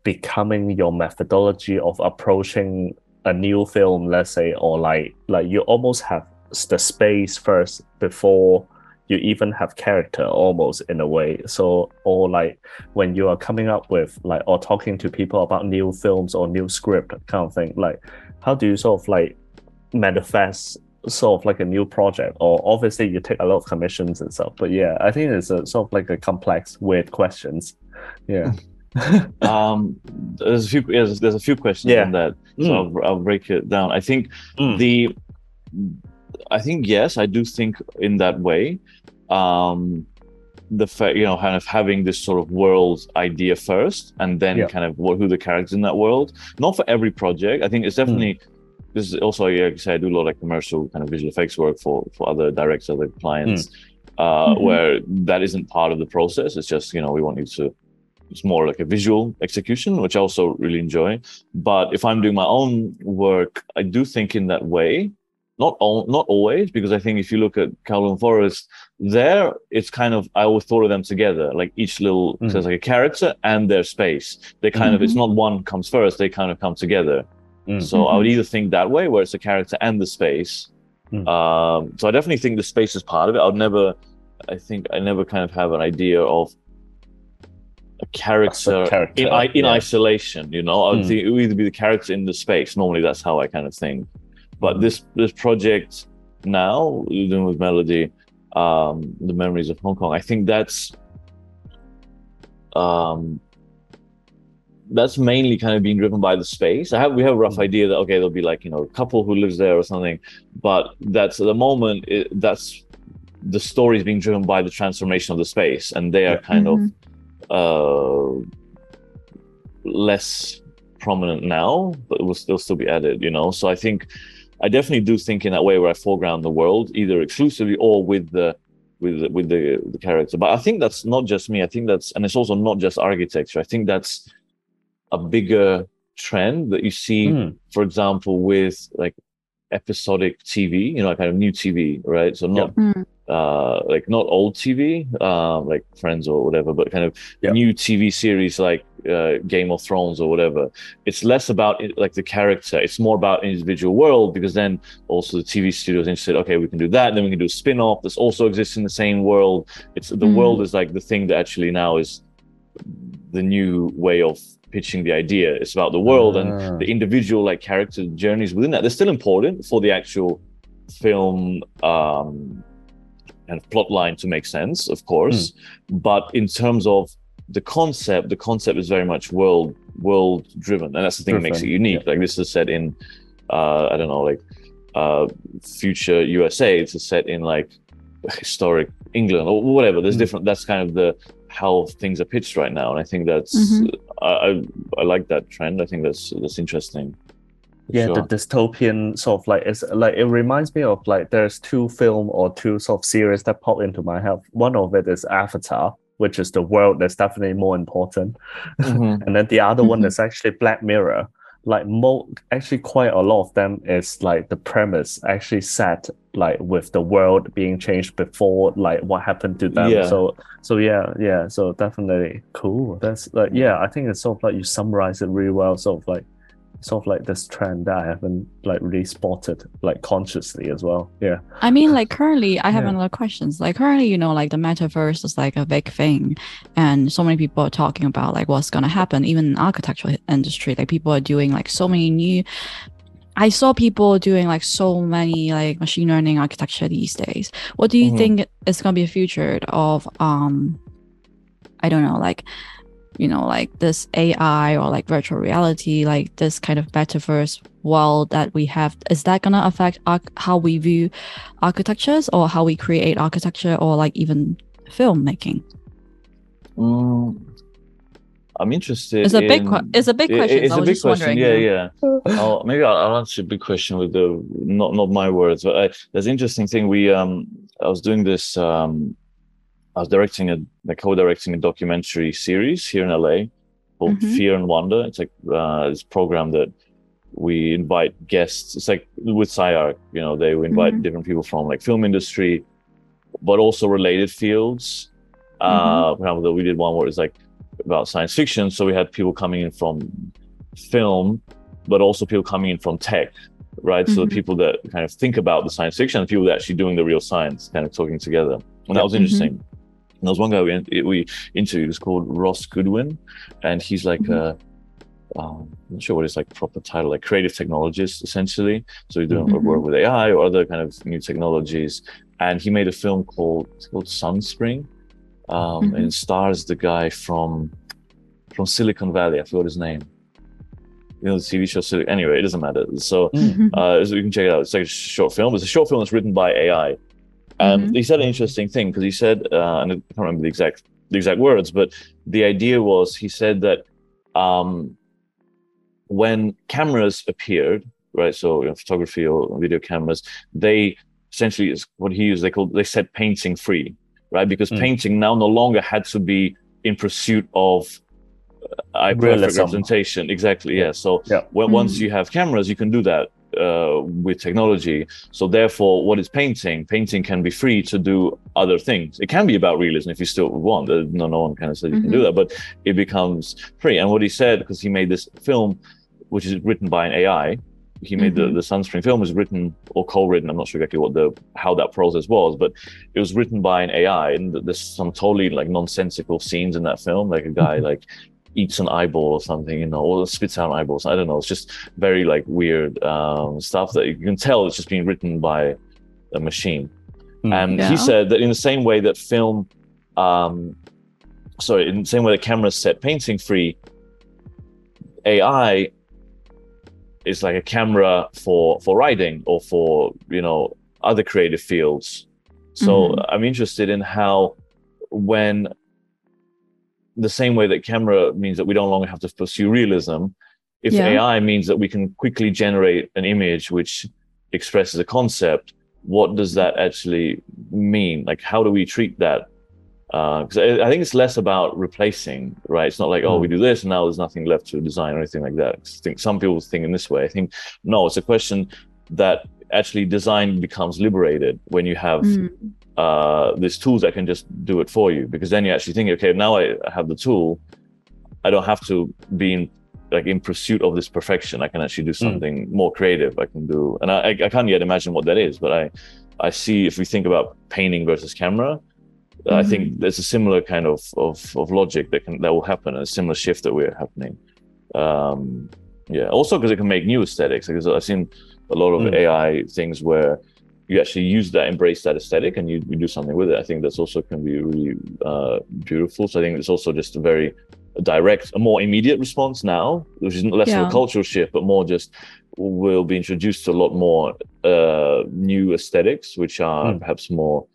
becoming your methodology of approaching a new film let's say or like like you almost have the space first before you even have character almost in a way so or like when you are coming up with like or talking to people about new films or new script kind of thing like how do you sort of like manifest sort of like a new project or obviously you take a lot of commissions and stuff but yeah i think it's a sort of like a complex weird questions yeah um there's a few there's, there's a few questions Yeah. on that so Mm. I'll, I'll break it down i think Mm. the i think yes i do think in that way um the fact you know kind of having this sort of world idea first and then Yeah. kind of what who the characters in that world not for every project i think it's definitely this is also like I said, I do a lot of commercial kind of visual effects work for for other directors, other clients, uh, Mhm. where that isn't part of the process. It's just you know we want you to. It's more like a visual execution, which I also really enjoy. But if I'm doing my own work, I do think in that way. Not all, not always, because I think if you look at Kowloon Forest, there it's kind of I always thought of them together. Like each little it's like a character and their space. They kind of it's not one comes first; they kind of come together. Mm. So I would either think that way, where it's the character and the space. Mm. Um, so I definitely think the space is part of it. I'd never, I think I never kind of have an idea of a character, character, in in yeah. isolation. You know, I would Mm. think it would either be the character in the space. Normally, that's how I kind of think. But this this project now, doing with Melody, um, the memories of Hong Kong. I think that's um that's mainly kind of being driven by the space. I have we have a rough Mm. idea that okay, there'll be like you know a couple who lives there or something, but that's at the moment it, that's the story is being driven by the transformation of the space, and they are kind Mhm. of uh less prominent now, but it will still still be added. You know, so I think I definitely do think in that way where I foreground the world either exclusively or with the with the, with the the character. But I think that's not just me. I think that's and it's also not just architecture. I think that's a bigger trend that you see, Mm. for example, with like episodic TV, you know, kind of new TV, right? So not Mm. uh like not old TV, um, like Friends or whatever, but kind of Yeah. new TV series like uh, Game of Thrones or whatever. It's less about it, like the character. It's more about individual world because then also the TV studios interested. Okay, we can do that. Then we can do a spin-off. This also exists in the same world. It's the Mm. world is like the thing that actually now is the new way of pitching the idea. It's about the world and Ah. the individual like character journeys within that. They're still important for the actual film um of plot line to make sense, of course. But in terms of the concept, the concept is very much world world driven, and that's the thing that makes it unique. Like this is set in, uh, I don't know, like uh, future USA. It's set in like historic England or whatever. There's Mm. different. That's kind of the how things are pitched right now, and I think that's Mhm. I, I I like that trend. I think that's that's interesting. Yeah sure. the dystopian sort of like it's like it reminds me of like there's two film or two sort of series that pop into my head one of it is avatar which is the world that's definitely more important Mhm. and then the other one Mhm. is actually black mirror like mo actually quite a lot of them is like the premise actually set like with the world being changed before like what happened to them Yeah. so so yeah yeah so definitely cool that's like yeah i think it's sort of like you summarize it really well sort of like sort of like this trend that i haven't like really spotted like consciously as well yeah I mean, like currently, I have Yeah. another questions. Like currently, you know, like the metaverse is like a big thing, and so many people are talking about like what's gonna happen. Even in architectural industry, like people are doing like so many new. I saw people doing like so many like machine learning architecture these days. What do you Mhm. think is gonna be a future of um, I don't know, like you know, like this AI or like virtual reality, like this kind of metaverse world that we have, is that gonna affect arch- how we view architectures or how we create architecture or like even filmmaking? Mm, I'm interested. It's a big in- que- it's a big question. It's I a was big just question. wondering, Yeah, yeah. I'll, maybe I'll, I'll answer a big question with the not not my words, but I, there's an interesting thing. We um, I was doing this. Um, I was directing a like co-directing a documentary series here in LA called Mhm. Fear and Wonder. It's like uh, this program that we invite guests. It's like with SciArc, you know, they we invite Mhm. different people from like film industry, but also related fields. Uh, for example, we did one where it's like about science fiction. So we had people coming in from film, but also people coming in from tech, right? So Mhm. the people that kind of think about the science fiction and people that are actually doing the real science, kind of talking together. And that was Mhm. interesting. And there was one guy we, we interviewed, was called Ross Goodwin, and he's like Mhm. a um, I'm not sure what his like proper title, like creative technologist essentially. So he's doing Mhm. work with AI or other kind of new technologies. And he made a film called called Sunspring, um, Mhm. and stars the guy from from Silicon Valley. I forgot his name. You know the TV show. Sil- Anyway, it doesn't matter. So Mhm. uh, so you can check it out. It's like a short film. It's a short film that's written by AI. And Mhm. he said an interesting thing because he said, uh, and I can't remember the exact the exact words, but the idea was he said that um, when cameras appeared, right? So you know, photography or video cameras, they essentially is what he used. They called they said painting free, right? Because Mm. painting now no longer had to be in pursuit of uh, eye perfect representation. Exactly. Yeah. So Yeah. when, Mm. once you have cameras, you can do that uh, with technology. So therefore, what is painting? Painting can be free to do other things. It can be about realism if you still want. Uh, No, no one kind of says you can do Mhm. that, but it becomes free. And what he said, because he made this film, which is written by an AI, he made the Mhm. the Sunspring film was written or co-written. I'm not sure exactly what the how that process was, but it was written by an AI, and there's some totally like nonsensical scenes in that film, like a guy Mm-hmm. like eats an eyeball or something, you know, or spits out eyeballs. I don't know. It's just very like weird um, stuff that you can tell it's just being written by a machine. Mm. And Yeah. he said that in the same way that film, um, sorry, in the same way that cameras set painting free, AI is like a camera for for writing or for you know other creative fields. So Mhm. I'm interested in how when the same way that camera means that we don't longer have to pursue realism, if Yeah. AI means that we can quickly generate an image which expresses a concept, what does that actually mean? Like, how do we treat that? Because I, I think it's less about replacing, right? It's not like, oh, we do this and now there's nothing left to design or anything like that. I think some people think in this way. I think no, it's a question that actually design becomes liberated when you have Mm. uh, these tools that can just do it for you. Because then you actually think, okay, now I have the tool, I don't have to be in like in pursuit of this perfection. I can actually do something more creative. I can do, and I, I can't yet imagine what that is, but I, I see if we think about painting versus camera, I think there's a similar kind of, of of logic that can that will happen, a similar shift that we're happening. Um, yeah, also because it can make new aesthetics. Because I've seen a lot of Mm. AI things where you actually use that, embrace that aesthetic, and you, you do something with it. I think that's also can be really uh, beautiful. So I think it's also just a very direct, a more immediate response now, which is less of a cultural shift, but more just we'll be introduced to a lot more uh, new aesthetics, which are Mm. perhaps more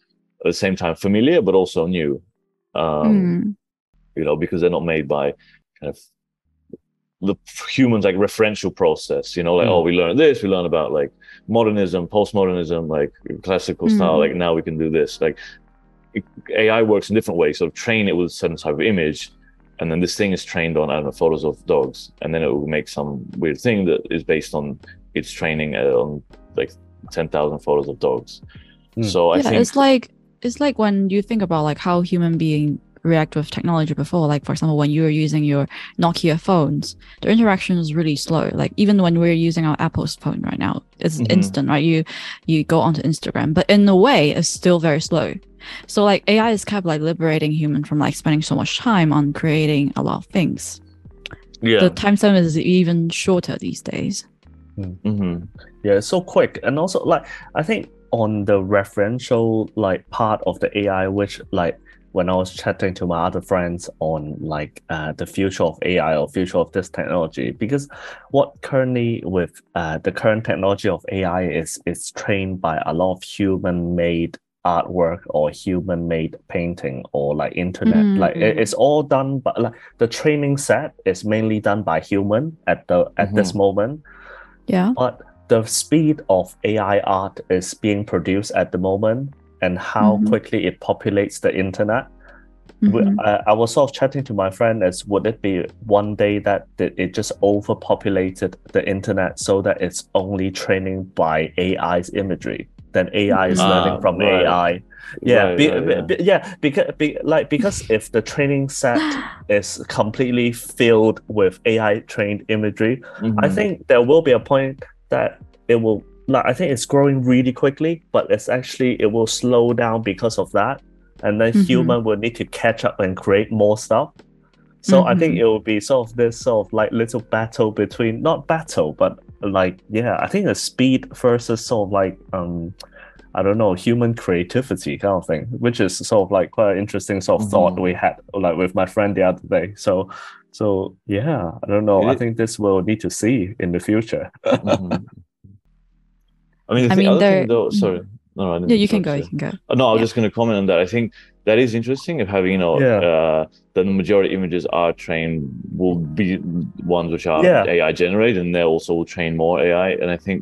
at the same time familiar, but also new. Um, Mm. You know, because they're not made by kind of the humans like referential process. You know, like Mm. oh, we learn this, we learn about like modernism, postmodernism, like classical style. Mm. Like now we can do this. Like it- AI works in different ways. Sort of train it with a certain type of image, and then this thing is trained on I don't know photos of dogs, and then it will make some weird thing that is based on its training uh, on like ten thousand photos of dogs. Mm. So I yeah, think it's like it's like when you think about like how human being react with technology before. Like for example, when you were using your Nokia phones, the interaction is really slow. Like even when we're using our Apple's phone right now, it's Mhm. instant, right? You you go onto Instagram, but in a way, it's still very slow. So like AI is kind of like liberating human from like spending so much time on creating a lot of things. yeah. The time span is even shorter these days. hmm Yeah, it's so quick. And also like I think on the referential like part of the AI, which like when I was chatting to my other friends on like uh, the future of AI or future of this technology, because what currently with uh, the current technology of AI is is trained by a lot of human made artwork or human made painting or like internet Mm, like it- mm. it's all done but like the training set is mainly done by human at the at this moment Yeah. but the speed of AI art is being produced at the moment and how Mhm. quickly it populates the internet. we- Mhm. I, I was sort of chatting to my friend as would it be one day that it, it just overpopulated the internet so that it's only training by AI's imagery. Then AI is Mhm. learning Ah, from right. AI. Yeah, Right, be, right, be- yeah. be- yeah, because be, like because if the training set is completely filled with AI trained imagery, I Mhm. think there will be a point that it will like I think it's growing really quickly, but it's actually it will slow down because of that. And then Mhm. human will need to catch up and create more stuff. So I think Mhm. it will be sort of this sort of like little battle between not battle, but like yeah, I think the speed versus sort of like um I don't know, human creativity kind of thing, which is sort of like quite an interesting sort of thought Mhm. we had like with my friend the other day. So so yeah, I don't know. It I is- think this will need to see in the future. Mhm. I mean, the I thing, mean, other there- thing though, sorry. No, I didn't Yeah, you can interrupt go. You can go. Uh, No, I was Yeah. just going to comment on that. I think that is interesting of having, you know, Yeah. uh, the majority images are trained will be ones which are Yeah. AI generated, and they also will train more AI. And I think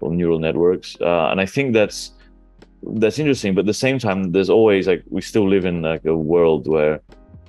well, neural networks, uh, and I think that's that's interesting. But at the same time, there's always like we still live in like a world where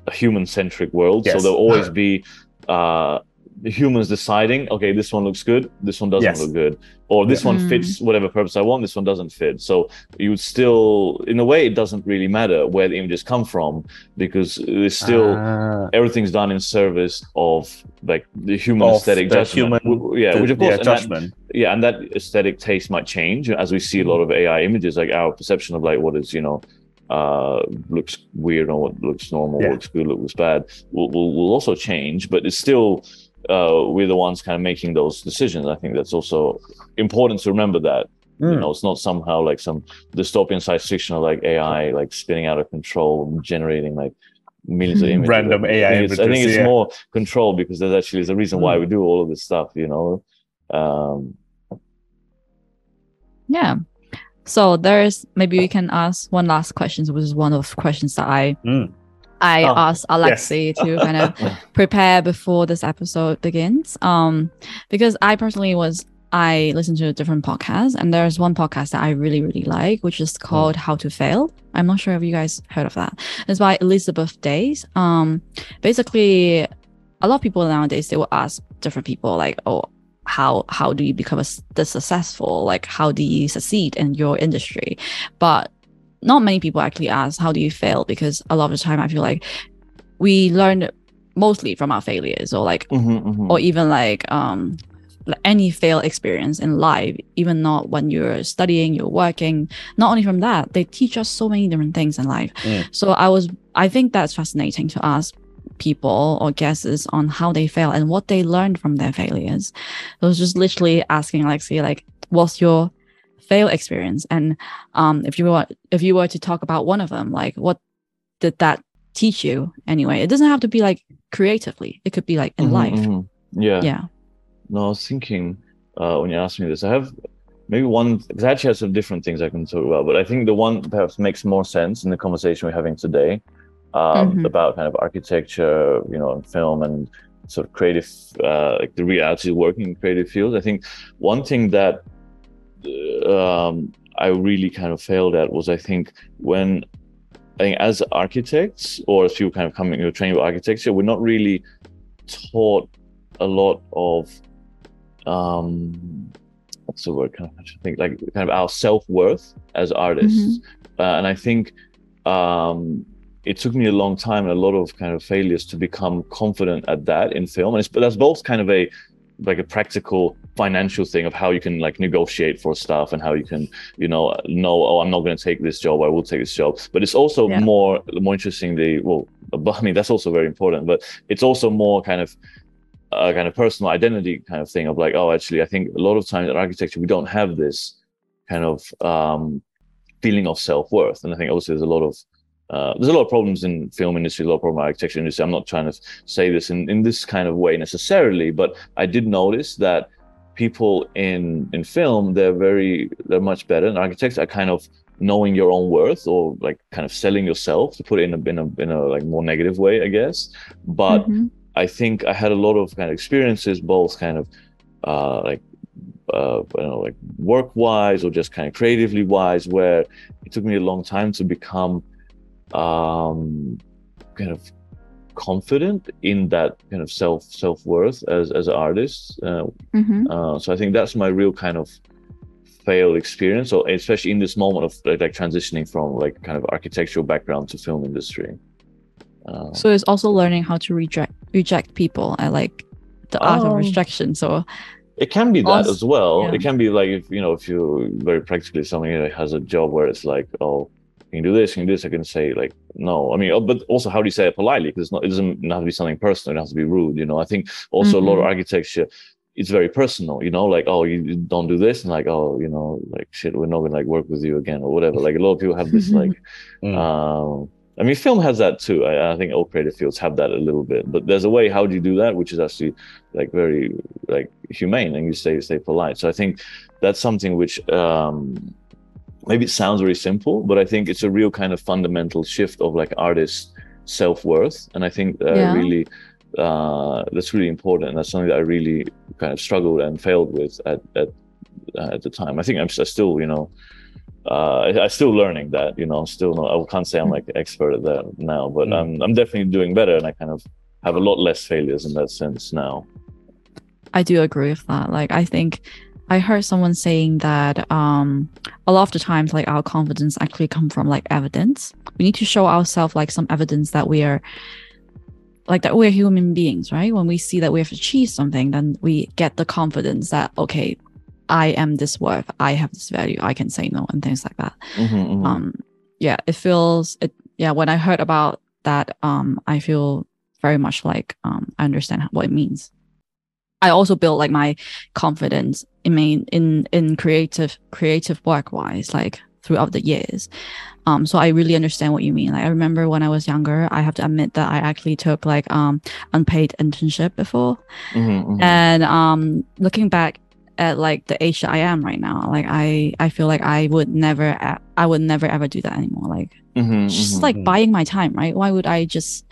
a human centric world, so there'll always be uh, humans deciding, okay, this one looks good, this one doesn't Yes. look good, or this Yeah. one Mm. fits whatever purpose I want, this one doesn't fit. So you would still, in a way, it doesn't really matter where the images come from because it's still Ah, everything's done in service of like the human aesthetic the judgment. human- yeah, the- which of course, yeah, and that- judgment. yeah, and that aesthetic taste might change as we see a lot of AI images, like our perception of like what is you know uh looks weird or what looks normal, Yeah. looks good, looks bad, will, will will also change. But it's still uh we're the ones kind of making those decisions. I think that's also important to remember that you Mm. know it's not somehow like some dystopian science fiction of like AI like spinning out of control, generating like millions of Mhm. images. Random I AI think it's, I think it's yeah. more control because there's actually is a reason why Mm. we do all of this stuff. You know. Um, Yeah. So there's maybe we can ask one last question, which is one of questions that I Mm. I Oh, asked Alexey to kind of prepare before this episode begins. Um, because I personally was I listened to a different podcast, and there's one podcast that I really really like, which is called How to Fail. I'm not sure if you guys heard of that. It's by Elizabeth Days. Um, basically, a lot of people nowadays they will ask different people like, oh. How how do you become a, the successful? Like how do you succeed in your industry? But not many people actually ask how do you fail because a lot of the time I feel like we learn mostly from our failures or like mhm, mhm. or even like um any fail experience in life even not when you're studying you're working not only from that they teach us so many different things in life Mm. so i was i think that's fascinating to ask people or guesses on how they fail and what they learned from their failures. I was just literally asking Alexey like what's your fail experience? And um if you were if you were to talk about one of them like what did that teach you anyway? It doesn't have to be like creatively. It could be like in Mhm, life. mhm. Yeah. yeah. No, I was thinking uh, when you asked me this, I have maybe one because I actually have some different things I can talk about, but I think the one perhaps makes more sense in the conversation we're having today um, Mhm. about kind of architecture, you know, and film and sort of creative, uh, like the reality of working in creative fields. I think one thing that um, I really kind of failed at was I think when I think as architects or as people kind of coming know, training with architecture, we're not really taught a lot of um what's the word kind of I think like kind of our self-worth as artists uh, and i think um it took me a long time and a lot of kind of failures to become confident at that in film. And it's but that's both kind of a like a practical financial thing of how you can like negotiate for stuff and how you can you know know oh i'm not going to take this job. I will take this job. But it's also Yeah. more more interestingly well but i mean that's also very important but it's also more kind of a kind of personal identity kind of thing of like oh actually i think a lot of times in architecture we don't have this kind of um feeling of self-worth. And i think also there's a lot of uh, there's a lot of problems in film industry, a lot of problems in architecture industry. I'm not trying to say this in, in this kind of way necessarily, but I did notice that people in in film they're very they're much better, and architects are kind of knowing your own worth or like kind of selling yourself to put it in a in a, in a like more negative way i guess but Mhm. i think i had a lot of kind of experiences both kind of uh like uh I don't know like work wise or just kind of creatively wise where it took me a long time to become um kind of confident in that kind of self self-worth as as an artist uh, Mhm. uh, so I think that's my real kind of failed experience, or especially in this moment of like, like transitioning from like kind of architectural background to film industry. Uh, So it's also learning how to reject reject people and like the art of Um, rejection. So it can be that also- as well. yeah. It can be like if you know if you very practically someone you has a job where it's like oh can you do this? Can you do this? I can say like no. I mean oh, but also how do you say it politely? Because it's not it doesn't have to be something personal. It has to be rude you know? I think also a lot of Mhm. architecture it's very personal you know? Like oh you you don't do this? And like oh you know like shit we're not gonna like work with you again or whatever. Like a lot of people have this like Mm. um, I mean, film has that too. I, I think all creative fields have that a little bit, but there's a way how do you do that, which is actually like very like humane, and you stay stay polite. So I think that's something which um, maybe it sounds very simple, but I think it's a real kind of fundamental shift of like artists' self worth, and I think uh, Yeah. really uh, that's really important. And that's something that I really kind of struggled and failed with at at uh, at the time. I think I'm still, you know, uh, I, I'm still learning that. You know, still not. I can't say I'm like expert at that now, but Mm. I'm I'm definitely doing better, and I kind of have a lot less failures in that sense now. I do agree with that. Like I think I heard someone saying that um a lot of the times like our confidence actually come from like evidence. We need to show ourselves like some evidence that we are like that we're human beings, right? When we see that we have achieved something, then we get the confidence that okay, I am this worth, I have this value, I can say no and things like that. Mhm, mhm. um yeah it feels it yeah when i heard about that um i feel very much like um i understand what it means i also built like my confidence in main in in creative creative work wise like throughout the years. Um so i really understand what you mean. Like i remember when i was younger i have to admit that i actually took like um unpaid internship before. Mhm, mhm. and um looking back at like the age that i am right now like i i feel like i would never I would never ever do that anymore. Like mm-hmm, it's just like buying my time right? Why would i just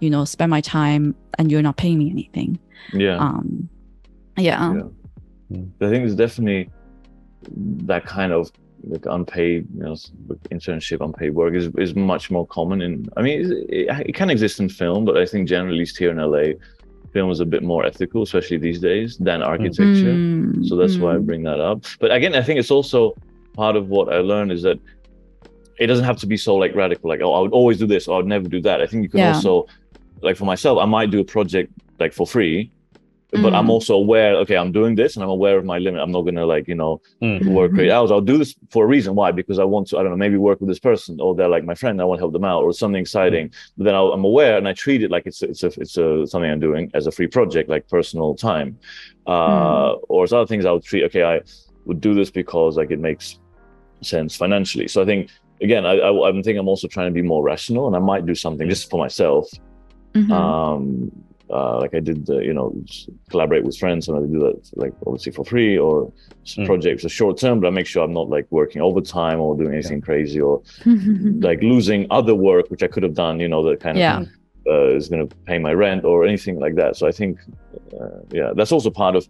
you know spend my time and you're not paying me anything yeah. um yeah, Yeah. I think it's definitely that kind of like unpaid, you know, s- internship, unpaid work is is much more common in. I mean, it, it, it can exist in film, but I think generally, at least here in LA, film is a bit more ethical, especially these days, than architecture. Mm, So that's why I mm. bring that up. But again, I think it's also part of what I learned is that it doesn't have to be so like radical, like, oh, I would always do this or I would never do that. I think you can Yeah. also, like for myself, I might do a project like for free, but I'm Mm. also aware, okay, I'm doing this and I'm aware of my limit. I'm not gonna like, you know, Mm. work great hours. I'll do this for a reason. Why? Because I want to, I don't know, maybe work with this person or they're like my friend. I want to help them out or something exciting. But then I'll, I'm aware and I treat it like it's it's a it's a something I'm doing as a free project, like personal time. Uh, Or as other things, I would treat. Okay, I would do this because like it makes sense financially. So I think again, I, I I'm think I'm also trying to be more rational, and I might do something just for myself. Um, uh, like I did, the, you know, collaborate with friends, and I do that like obviously for free or Mm. projects are short term, but I make sure I'm not like working overtime or doing anything crazy or like losing other work which I could have done, you know, that kind of uh, is going to pay my rent or anything like that. So I think, uh, yeah, that's also part of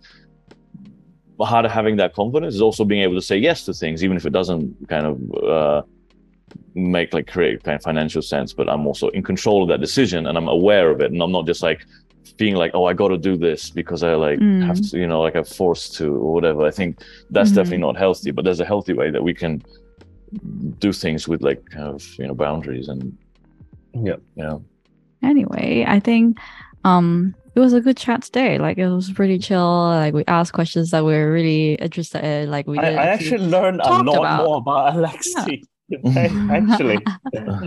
part of having that confidence is also being able to say yes to things, even if it doesn't kind of uh, make like create kind of financial sense. But I'm also in control of that decision and I'm aware of it, and I'm not just like being like, oh, I got to do this because I like have Mm. to, you know, like I'm forced to or whatever. I think that's Mhm. definitely not healthy. But there's a healthy way that we can do things with like kind of you know boundaries and Yeah. you know anyway i think um it was a good chat today like it was pretty chill like we asked questions that we are really interested in like we I, I actually learned a lot about- more about Alexey. actually,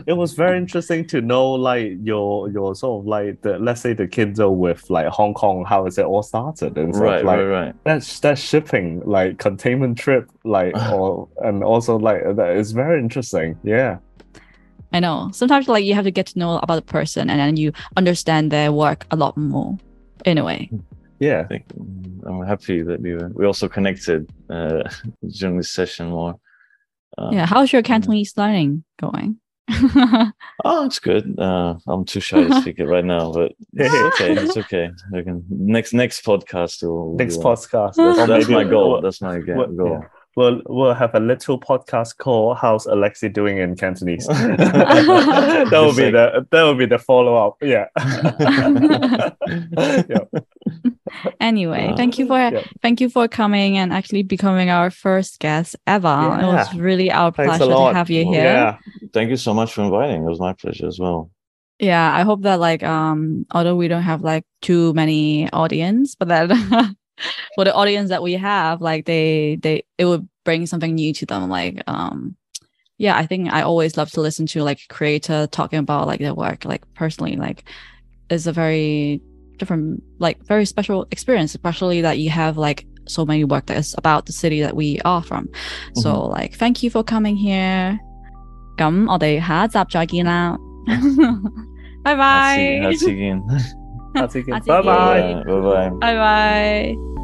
it was very interesting to know like your your sort of like the let's say the Kindle with like Hong Kong, how is it all started and stuff right like right right that's that shipping like containment trip like or and also like that is very interesting. Yeah. I know. Sometimes like you have to get to know about the person and then you understand their work a lot more in a way. Yeah. I think mm, I'm happy that we we also connected uh, during this session more. Uh, yeah. How's your Cantonese learning going? Oh, it's good. Uh, I'm too shy to speak it right now, but it's okay. It's okay. We can next next podcast. We'll, Next we'll- podcast. That's, that's maybe my goal. That's my ga- we'll- goal. yeah. we'll, we'll have a little podcast called "How's Alexey Doing in Cantonese." that will be Just the that will be the follow up. Yeah. yeah. Anyway, Uh, thank you for yeah. thank you for coming and actually becoming our first guest ever. It was really our Thanks pleasure to have you here. Yeah. Thank you so much for inviting. It was my pleasure as well. yeah i hope that like um although we don't have like too many audience but that for the audience that we have like they they it would bring something new to them like um yeah i think i always love to listen to like creator talking about like their work like personally like it's a very different like very special experience especially that you have like so many work that is about the city that we are from so like thank you for coming here 咁我哋下一集再见啦，拜拜，下次下次见，下次见，下次拜拜。见拜拜。拜拜。